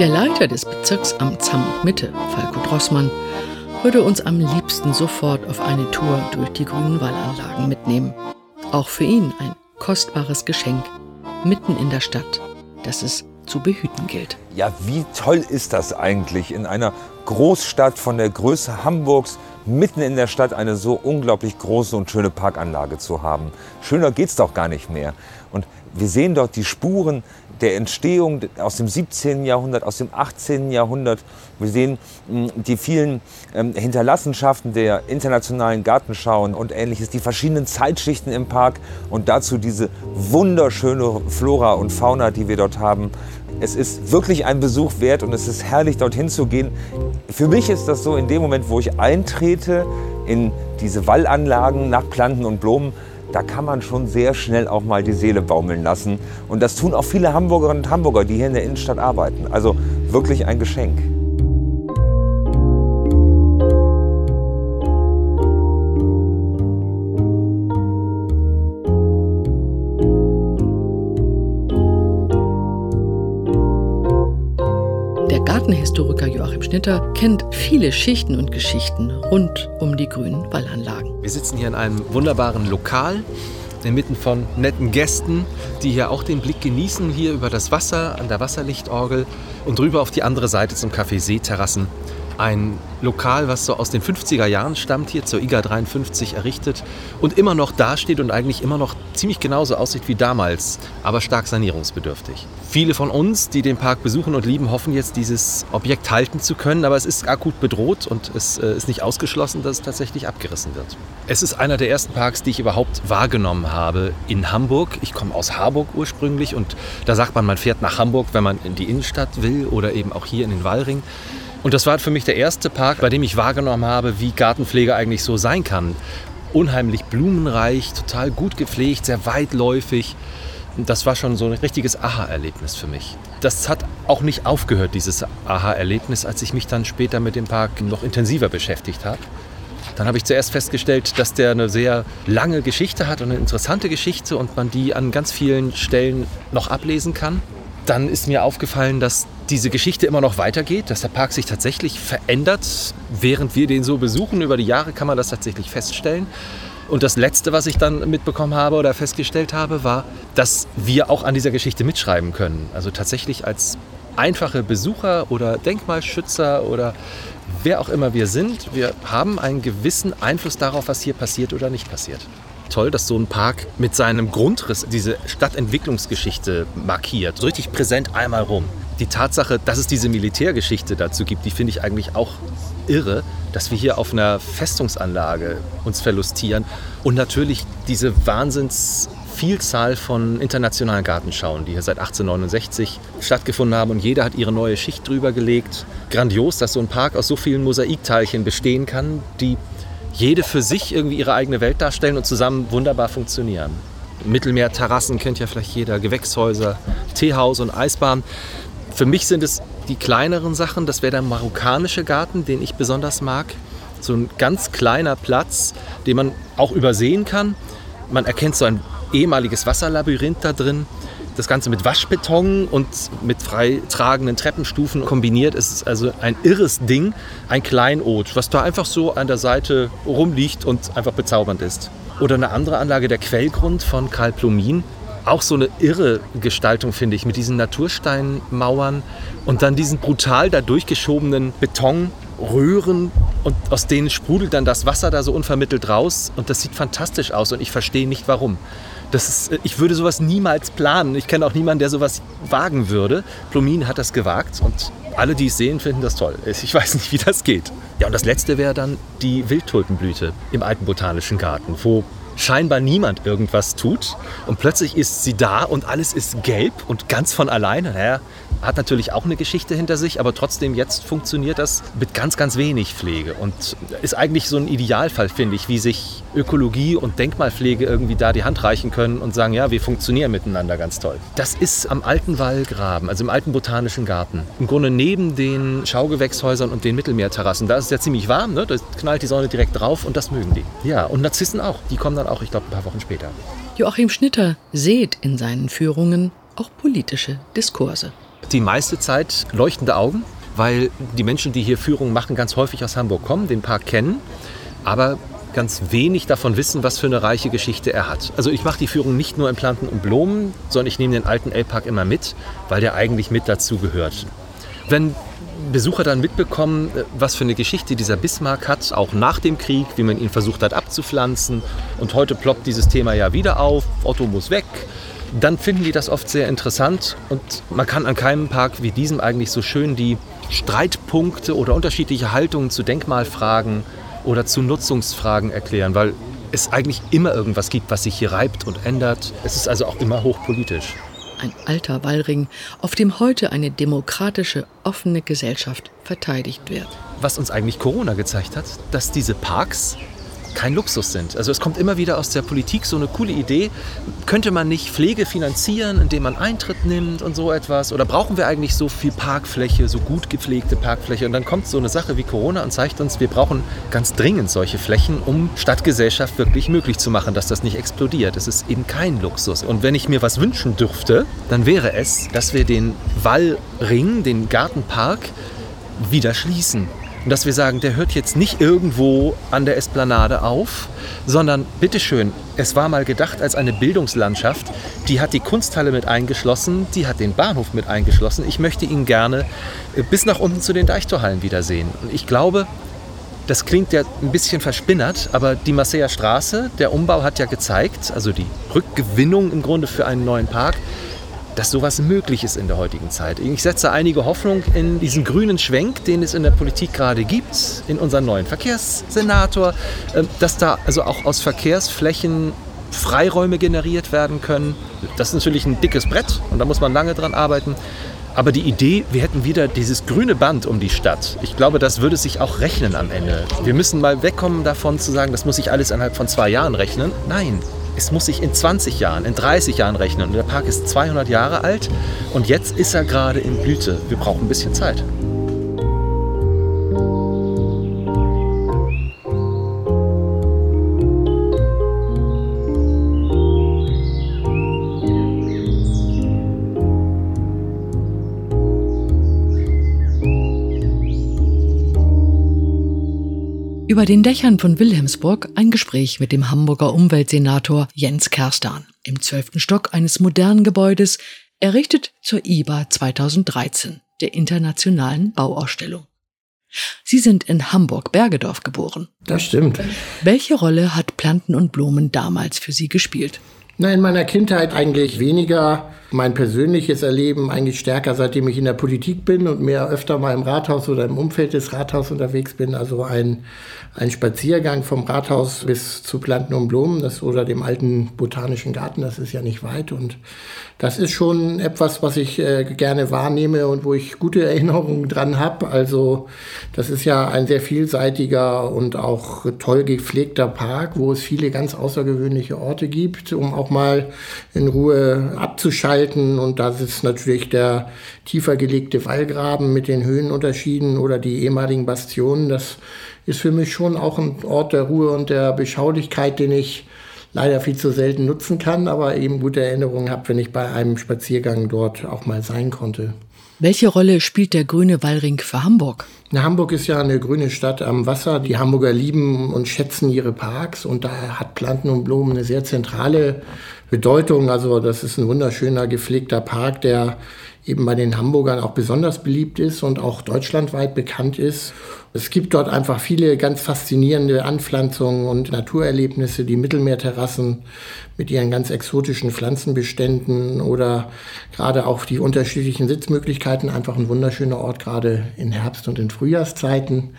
Der Leiter des Bezirksamts Hamburg-Mitte, Falco Drossmann, würde uns am liebsten sofort auf eine Tour durch die grünen Wallanlagen mitnehmen. Auch für ihn ein kostbares Geschenk, mitten in der Stadt, das es zu behüten gilt. Ja, wie toll ist das eigentlich, in einer Großstadt von der Größe Hamburgs mitten in der Stadt eine so unglaublich große und schöne Parkanlage zu haben. Schöner geht's doch gar nicht mehr. Und wir sehen dort die Spuren der Entstehung aus dem 17. Jahrhundert, aus dem 18. Jahrhundert. Wir sehen hm, die vielen ähm, Hinterlassenschaften der internationalen Gartenschauen und ähnliches, die verschiedenen Zeitschichten im Park und dazu diese wunderschöne Flora und Fauna, die wir dort haben. Es ist wirklich ein Besuch wert und es ist herrlich, dorthin zu gehen. Für mich ist das so, in dem Moment, wo ich eintrete in diese Wallanlagen nach Planten und Blumen, da kann man schon sehr schnell auch mal die Seele baumeln lassen. Und das tun auch viele Hamburgerinnen und Hamburger, die hier in der Innenstadt arbeiten. Also wirklich ein Geschenk. Gartenhistoriker Joachim Schnitter kennt viele Schichten und Geschichten rund um die grünen Wallanlagen. Wir sitzen hier in einem wunderbaren Lokal inmitten von netten Gästen, die hier auch den Blick genießen, hier über das Wasser an der Wasserlichtorgel und drüber auf die andere Seite zum Café Seeterrassen. Ein Lokal, was so aus den 50er Jahren stammt, hier zur IGA 53 errichtet und immer noch dasteht und eigentlich immer noch ziemlich genauso aussieht wie damals, aber stark sanierungsbedürftig. Viele von uns, die den Park besuchen und lieben, hoffen jetzt, dieses Objekt halten zu können, aber es ist akut bedroht und es äh, ist nicht ausgeschlossen, dass es tatsächlich abgerissen wird. Es ist einer der ersten Parks, die ich überhaupt wahrgenommen habe in Hamburg. Ich komme aus Harburg ursprünglich und da sagt man, man fährt nach Hamburg, wenn man in die Innenstadt will oder eben auch hier in den Wallring. Und das war für mich der erste Park, bei dem ich wahrgenommen habe, wie Gartenpflege eigentlich so sein kann. Unheimlich blumenreich, total gut gepflegt, sehr weitläufig. Das war schon so ein richtiges Aha-Erlebnis für mich. Das hat auch nicht aufgehört, dieses Aha-Erlebnis, als ich mich dann später mit dem Park noch intensiver beschäftigt habe. Dann habe ich zuerst festgestellt, dass der eine sehr lange Geschichte hat und eine interessante Geschichte und man die an ganz vielen Stellen noch ablesen kann. Dann ist mir aufgefallen, dass diese Geschichte immer noch weitergeht, dass der Park sich tatsächlich verändert. Während wir den so besuchen, über die Jahre kann man das tatsächlich feststellen. Und das Letzte, was ich dann mitbekommen habe oder festgestellt habe, war, dass wir auch an dieser Geschichte mitschreiben können. Also tatsächlich als einfache Besucher oder Denkmalschützer oder wer auch immer wir sind, wir haben einen gewissen Einfluss darauf, was hier passiert oder nicht passiert toll, dass so ein Park mit seinem Grundriss diese Stadtentwicklungsgeschichte markiert. So richtig präsent einmal rum. Die Tatsache, dass es diese Militärgeschichte dazu gibt, die finde ich eigentlich auch irre, dass wir hier auf einer Festungsanlage uns verlustieren und natürlich diese Wahnsinnsvielzahl von internationalen Gartenschauen, die hier seit 1869 stattgefunden haben und jeder hat ihre neue Schicht drüber gelegt. Grandios, dass so ein Park aus so vielen Mosaikteilchen bestehen kann, die jede für sich irgendwie ihre eigene Welt darstellen und zusammen wunderbar funktionieren. Mittelmeerterrassen kennt ja vielleicht jeder, Gewächshäuser, Teehaus und Eisbahn. Für mich sind es die kleineren Sachen. Das wäre der marokkanische Garten, den ich besonders mag. So ein ganz kleiner Platz, den man auch übersehen kann. Man erkennt so ein ehemaliges Wasserlabyrinth da drin das Ganze mit Waschbeton und mit freitragenden Treppenstufen kombiniert. Es ist also ein irres Ding, ein Kleinod, was da einfach so an der Seite rumliegt und einfach bezaubernd ist. Oder eine andere Anlage, der Quellgrund von Karl Plumin. Auch so eine irre Gestaltung, finde ich, mit diesen Natursteinmauern und dann diesen brutal da durchgeschobenen Betonröhren und aus denen sprudelt dann das Wasser da so unvermittelt raus und das sieht fantastisch aus und ich verstehe nicht warum. Das ist, ich würde sowas niemals planen. Ich kenne auch niemanden, der sowas wagen würde. Plomin hat das gewagt und alle, die es sehen, finden das toll. Ich weiß nicht, wie das geht. Ja, und das letzte wäre dann die Wildtulpenblüte im alten botanischen Garten, wo scheinbar niemand irgendwas tut und plötzlich ist sie da und alles ist gelb und ganz von alleine. Naja, hat natürlich auch eine Geschichte hinter sich, aber trotzdem jetzt funktioniert das mit ganz, ganz wenig Pflege und ist eigentlich so ein Idealfall, finde ich, wie sich Ökologie und Denkmalpflege irgendwie da die Hand reichen können und sagen, ja, wir funktionieren miteinander ganz toll. Das ist am alten Wallgraben, also im alten botanischen Garten. Im Grunde neben den Schaugewächshäusern und den Mittelmeerterrassen. Da ist es ja ziemlich warm, ne? da knallt die Sonne direkt drauf und das mögen die. Ja, und Narzissen auch. Die kommen dann auch, ich glaube, ein paar Wochen später. Joachim Schnitter sät in seinen Führungen auch politische Diskurse. Die meiste Zeit leuchtende Augen, weil die Menschen, die hier Führungen machen, ganz häufig aus Hamburg kommen, den Park kennen, aber ganz wenig davon wissen, was für eine reiche Geschichte er hat. Also ich mache die Führung nicht nur in Planten und Blumen, sondern ich nehme den alten L-Park immer mit, weil der eigentlich mit dazu gehört. Wenn Besucher dann mitbekommen, was für eine Geschichte dieser Bismarck hat, auch nach dem Krieg, wie man ihn versucht hat abzupflanzen. Und heute ploppt dieses Thema ja wieder auf, Otto muss weg. Dann finden die das oft sehr interessant und man kann an keinem Park wie diesem eigentlich so schön die Streitpunkte oder unterschiedliche Haltungen zu Denkmalfragen oder zu Nutzungsfragen erklären, weil es eigentlich immer irgendwas gibt, was sich hier reibt und ändert. Es ist also auch immer hochpolitisch ein alter Wallring, auf dem heute eine demokratische, offene Gesellschaft verteidigt wird. Was uns eigentlich Corona gezeigt hat, dass diese Parks kein Luxus sind. Also es kommt immer wieder aus der Politik so eine coole Idee, könnte man nicht Pflege finanzieren, indem man Eintritt nimmt und so etwas? Oder brauchen wir eigentlich so viel Parkfläche, so gut gepflegte Parkfläche? Und dann kommt so eine Sache wie Corona und zeigt uns, wir brauchen ganz dringend solche Flächen, um Stadtgesellschaft wirklich möglich zu machen, dass das nicht explodiert. Es ist eben kein Luxus. Und wenn ich mir was wünschen dürfte, dann wäre es, dass wir den Wallring, den Gartenpark, wieder schließen. Und dass wir sagen, der hört jetzt nicht irgendwo an der Esplanade auf, sondern bitteschön, es war mal gedacht als eine Bildungslandschaft, die hat die Kunsthalle mit eingeschlossen, die hat den Bahnhof mit eingeschlossen. Ich möchte ihn gerne äh, bis nach unten zu den Deichtorhallen wiedersehen. Und ich glaube, das klingt ja ein bisschen verspinnert, aber die Marseiller Straße, der Umbau hat ja gezeigt, also die Rückgewinnung im Grunde für einen neuen Park, dass sowas möglich ist in der heutigen Zeit. Ich setze einige Hoffnung in diesen grünen Schwenk, den es in der Politik gerade gibt, in unseren neuen Verkehrssenator, ähm, dass da also auch aus Verkehrsflächen Freiräume generiert werden können. Das ist natürlich ein dickes Brett und da muss man lange dran arbeiten. Aber die Idee, wir hätten wieder dieses grüne Band um die Stadt, ich glaube, das würde sich auch rechnen am Ende. Wir müssen mal wegkommen davon zu sagen, das muss sich alles innerhalb von zwei Jahren rechnen. Nein, es muss sich in 20 Jahren, in 30 Jahren rechnen. Und der Park ist 200 Jahre alt und jetzt ist er gerade in Blüte. Wir brauchen ein bisschen Zeit. Über den Dächern von Wilhelmsburg ein Gespräch mit dem Hamburger Umweltsenator Jens Kerstan im zwölften Stock eines modernen Gebäudes, errichtet zur IBA 2013, der internationalen Bauausstellung. Sie sind in Hamburg-Bergedorf geboren. Das stimmt. Welche Rolle hat Planten und Blumen damals für Sie gespielt? Na, in meiner Kindheit eigentlich weniger. Mein persönliches Erleben eigentlich stärker, seitdem ich in der Politik bin und mehr öfter mal im Rathaus oder im Umfeld des Rathauses unterwegs bin. Also ein ein Spaziergang vom Rathaus bis zu Planten und Blumen, das oder dem alten botanischen Garten, das ist ja nicht weit und das ist schon etwas, was ich äh, gerne wahrnehme und wo ich gute Erinnerungen dran habe. Also das ist ja ein sehr vielseitiger und auch toll gepflegter Park, wo es viele ganz außergewöhnliche Orte gibt, um auch mal in Ruhe abzuschalten. Und das ist natürlich der tiefer gelegte Wallgraben mit den Höhenunterschieden oder die ehemaligen Bastionen. Das ist für mich schon auch ein Ort der Ruhe und der Beschaulichkeit, den ich leider viel zu selten nutzen kann, aber eben gute Erinnerungen habe, wenn ich bei einem Spaziergang dort auch mal sein konnte. Welche Rolle spielt der grüne Wallring für Hamburg? Na, Hamburg ist ja eine grüne Stadt am Wasser. Die Hamburger lieben und schätzen ihre Parks und da hat Planten und Blumen eine sehr zentrale Bedeutung. Also das ist ein wunderschöner gepflegter Park, der eben bei den Hamburgern auch besonders beliebt ist und auch deutschlandweit bekannt ist. Es gibt dort einfach viele ganz faszinierende Anpflanzungen und Naturerlebnisse, die Mittelmeerterrassen mit ihren ganz exotischen Pflanzenbeständen oder gerade auch die unterschiedlichen Sitzmöglichkeiten. Einfach ein wunderschöner Ort, gerade in Herbst- und in Frühjahrszeiten.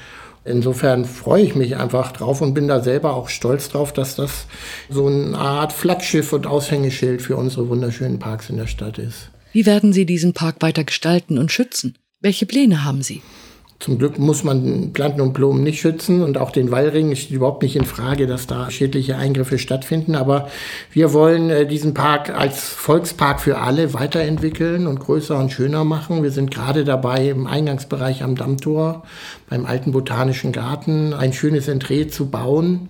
Insofern freue ich mich einfach drauf und bin da selber auch stolz drauf, dass das so eine Art Flaggschiff und Aushängeschild für unsere wunderschönen Parks in der Stadt ist. Wie werden Sie diesen Park weiter gestalten und schützen? Welche Pläne haben Sie? Zum Glück muss man Planten und Blumen nicht schützen und auch den Wallring steht überhaupt nicht in Frage, dass da schädliche Eingriffe stattfinden. Aber wir wollen äh, diesen Park als Volkspark für alle weiterentwickeln und größer und schöner machen. Wir sind gerade dabei, im Eingangsbereich am Dammtor beim alten Botanischen Garten ein schönes Entree zu bauen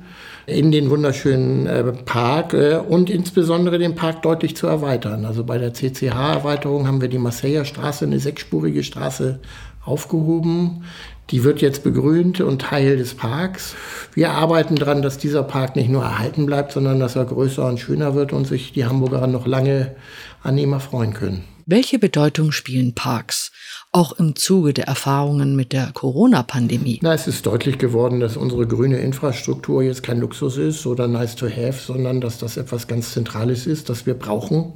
in den wunderschönen äh, Park äh, und insbesondere den Park deutlich zu erweitern. Also bei der CCH-Erweiterung haben wir die Marseiller Straße, eine sechsspurige Straße, aufgehoben. Die wird jetzt begrünt und Teil des Parks. Wir arbeiten daran, dass dieser Park nicht nur erhalten bleibt, sondern dass er größer und schöner wird und sich die Hamburger noch lange an ihm erfreuen können. Welche Bedeutung spielen Parks? Auch im Zuge der Erfahrungen mit der Corona-Pandemie. Na, es ist deutlich geworden, dass unsere grüne Infrastruktur jetzt kein Luxus ist oder nice to have, sondern dass das etwas ganz Zentrales ist, das wir brauchen.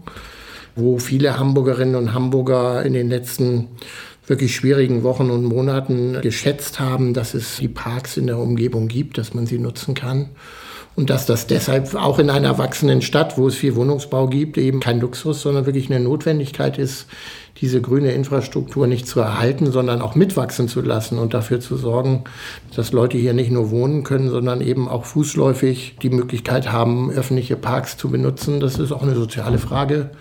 Wo viele Hamburgerinnen und Hamburger in den letzten wirklich schwierigen Wochen und Monaten geschätzt haben, dass es die Parks in der Umgebung gibt, dass man sie nutzen kann. Und dass das deshalb auch in einer erwachsenen Stadt, wo es viel Wohnungsbau gibt, eben kein Luxus, sondern wirklich eine Notwendigkeit ist, diese grüne Infrastruktur nicht zu erhalten, sondern auch mitwachsen zu lassen und dafür zu sorgen, dass Leute hier nicht nur wohnen können, sondern eben auch fußläufig die Möglichkeit haben, öffentliche Parks zu benutzen. Das ist auch eine soziale Frage.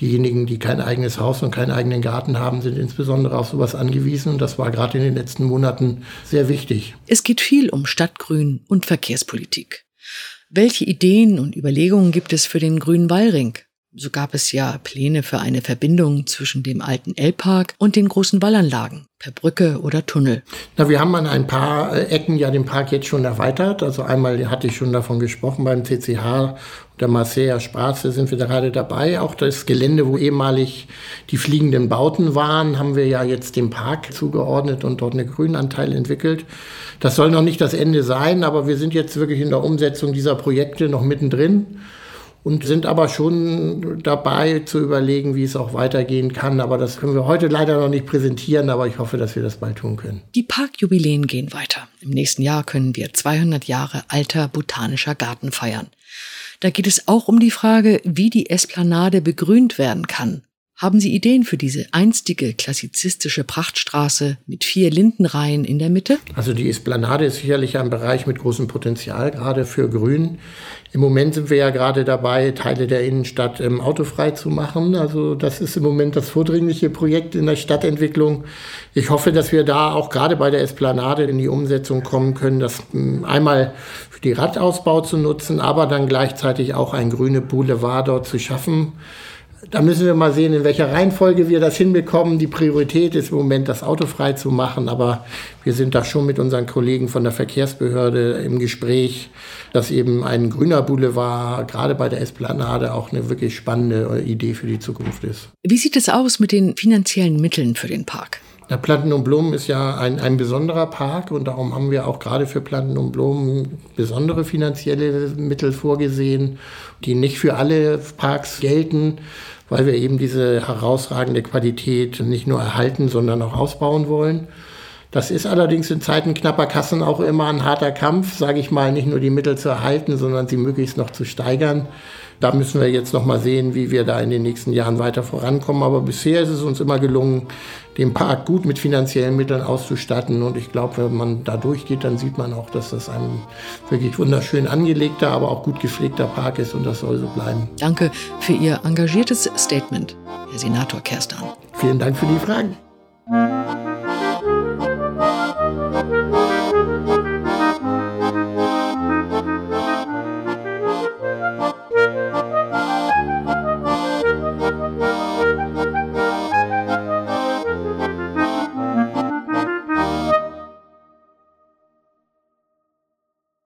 Diejenigen, die kein eigenes Haus und keinen eigenen Garten haben, sind insbesondere auf sowas angewiesen. Und das war gerade in den letzten Monaten sehr wichtig. Es geht viel um Stadtgrün und Verkehrspolitik. Welche Ideen und Überlegungen gibt es für den grünen Wallring? So gab es ja Pläne für eine Verbindung zwischen dem alten L-Park und den großen Wallanlagen, per Brücke oder Tunnel. Na, wir haben an ein paar äh, Ecken ja den Park jetzt schon erweitert. Also einmal hatte ich schon davon gesprochen beim CCH und der Marseilla Straße sind wir gerade dabei. Auch das Gelände, wo ehemalig die fliegenden Bauten waren, haben wir ja jetzt dem Park zugeordnet und dort einen Grünanteil entwickelt. Das soll noch nicht das Ende sein, aber wir sind jetzt wirklich in der Umsetzung dieser Projekte noch mittendrin und sind aber schon dabei zu überlegen, wie es auch weitergehen kann. Aber das können wir heute leider noch nicht präsentieren, aber ich hoffe, dass wir das bald tun können. Die Parkjubiläen gehen weiter. Im nächsten Jahr können wir 200 Jahre alter botanischer Garten feiern. Da geht es auch um die Frage, wie die Esplanade begrünt werden kann. Haben Sie Ideen für diese einstige klassizistische Prachtstraße mit vier Lindenreihen in der Mitte? Also die Esplanade ist sicherlich ein Bereich mit großem Potenzial, gerade für Grün. Im Moment sind wir ja gerade dabei, Teile der Innenstadt ähm, autofrei zu machen. Also das ist im Moment das vordringliche Projekt in der Stadtentwicklung. Ich hoffe, dass wir da auch gerade bei der Esplanade in die Umsetzung kommen können, das ähm, einmal für die Radausbau zu nutzen, aber dann gleichzeitig auch ein grüne Boulevard dort zu schaffen da müssen wir mal sehen, in welcher Reihenfolge wir das hinbekommen. Die Priorität ist im Moment, das Auto frei zu machen, aber wir sind da schon mit unseren Kollegen von der Verkehrsbehörde im Gespräch, dass eben ein grüner Boulevard gerade bei der Esplanade auch eine wirklich spannende Idee für die Zukunft ist. Wie sieht es aus mit den finanziellen Mitteln für den Park? Der Planten und Blumen ist ja ein, ein besonderer Park und darum haben wir auch gerade für Planten und Blumen besondere finanzielle Mittel vorgesehen, die nicht für alle Parks gelten weil wir eben diese herausragende Qualität nicht nur erhalten, sondern auch ausbauen wollen. Das ist allerdings in Zeiten knapper Kassen auch immer ein harter Kampf, sage ich mal, nicht nur die Mittel zu erhalten, sondern sie möglichst noch zu steigern. Da müssen wir jetzt noch mal sehen, wie wir da in den nächsten Jahren weiter vorankommen. Aber bisher ist es uns immer gelungen, den Park gut mit finanziellen Mitteln auszustatten. Und ich glaube, wenn man da durchgeht, dann sieht man auch, dass das ein wirklich wunderschön angelegter, aber auch gut gepflegter Park ist und das soll so bleiben. Danke für Ihr engagiertes Statement, Herr Senator Kerstan. Vielen Dank für die Fragen.